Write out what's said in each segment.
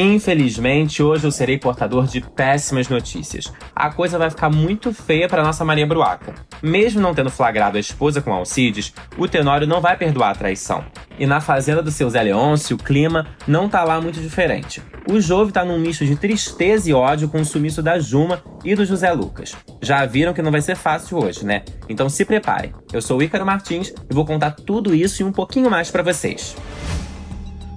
Infelizmente, hoje eu serei portador de péssimas notícias. A coisa vai ficar muito feia para nossa Maria Bruaca. Mesmo não tendo flagrado a esposa com Alcides, o Tenório não vai perdoar a traição. E na fazenda do seu Zé Leôncio, o clima não tá lá muito diferente. O Jove tá num misto de tristeza e ódio com o sumiço da Juma e do José Lucas. Já viram que não vai ser fácil hoje, né? Então se preparem. Eu sou o Ícaro Martins e vou contar tudo isso e um pouquinho mais para vocês.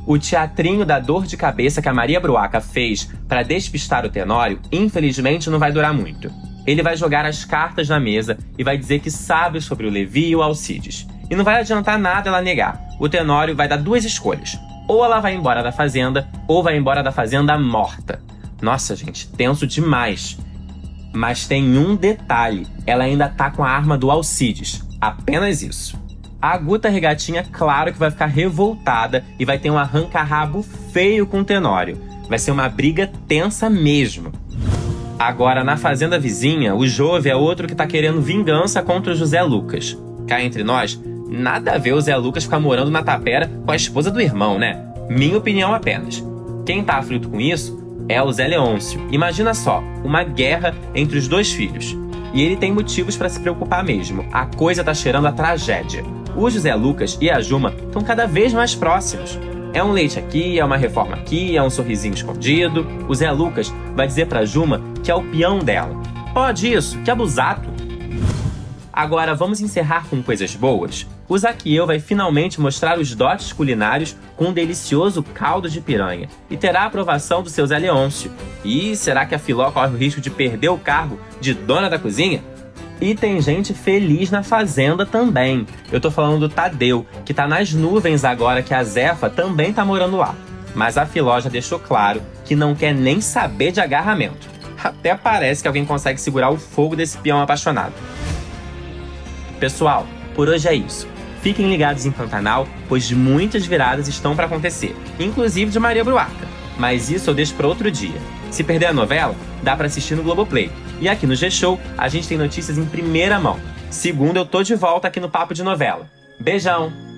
O teatrinho da dor de cabeça que a Maria Bruaca fez para despistar o Tenório, infelizmente, não vai durar muito. Ele vai jogar as cartas na mesa e vai dizer que sabe sobre o Levi e o Alcides. E não vai adiantar nada ela negar. O Tenório vai dar duas escolhas. Ou ela vai embora da fazenda, ou vai embora da fazenda morta. Nossa, gente, tenso demais. Mas tem um detalhe: ela ainda tá com a arma do Alcides. Apenas isso. A Guta Regatinha, claro que vai ficar revoltada e vai ter um arranca-rabo feio com o Tenório. Vai ser uma briga tensa mesmo. Agora, na fazenda vizinha, o Jove é outro que tá querendo vingança contra o José Lucas. Cá entre nós, nada a ver o Zé Lucas ficar morando na tapera com a esposa do irmão, né? Minha opinião apenas. Quem tá aflito com isso é o Zé Leôncio. Imagina só, uma guerra entre os dois filhos. E ele tem motivos para se preocupar mesmo. A coisa tá cheirando a tragédia o José Lucas e a Juma estão cada vez mais próximos. É um leite aqui, é uma reforma aqui, é um sorrisinho escondido. O Zé Lucas vai dizer pra Juma que é o peão dela. Pode isso, que abusato. Agora vamos encerrar com coisas boas. O Zaqueu vai finalmente mostrar os dotes culinários com um delicioso caldo de piranha e terá a aprovação do seu Zé Leôncio. E será que a Filó corre o risco de perder o cargo de dona da cozinha? E tem gente feliz na fazenda também. Eu tô falando do Tadeu, que tá nas nuvens agora que a Zefa também tá morando lá. Mas a Filó já deixou claro que não quer nem saber de agarramento. Até parece que alguém consegue segurar o fogo desse peão apaixonado. Pessoal, por hoje é isso. Fiquem ligados em Pantanal, pois muitas viradas estão para acontecer, inclusive de Maria Bruaca. Mas isso eu deixo para outro dia. Se perder a novela, dá para assistir no Globoplay. E aqui no G-Show, a gente tem notícias em primeira mão. Segunda, eu tô de volta aqui no Papo de Novela. Beijão!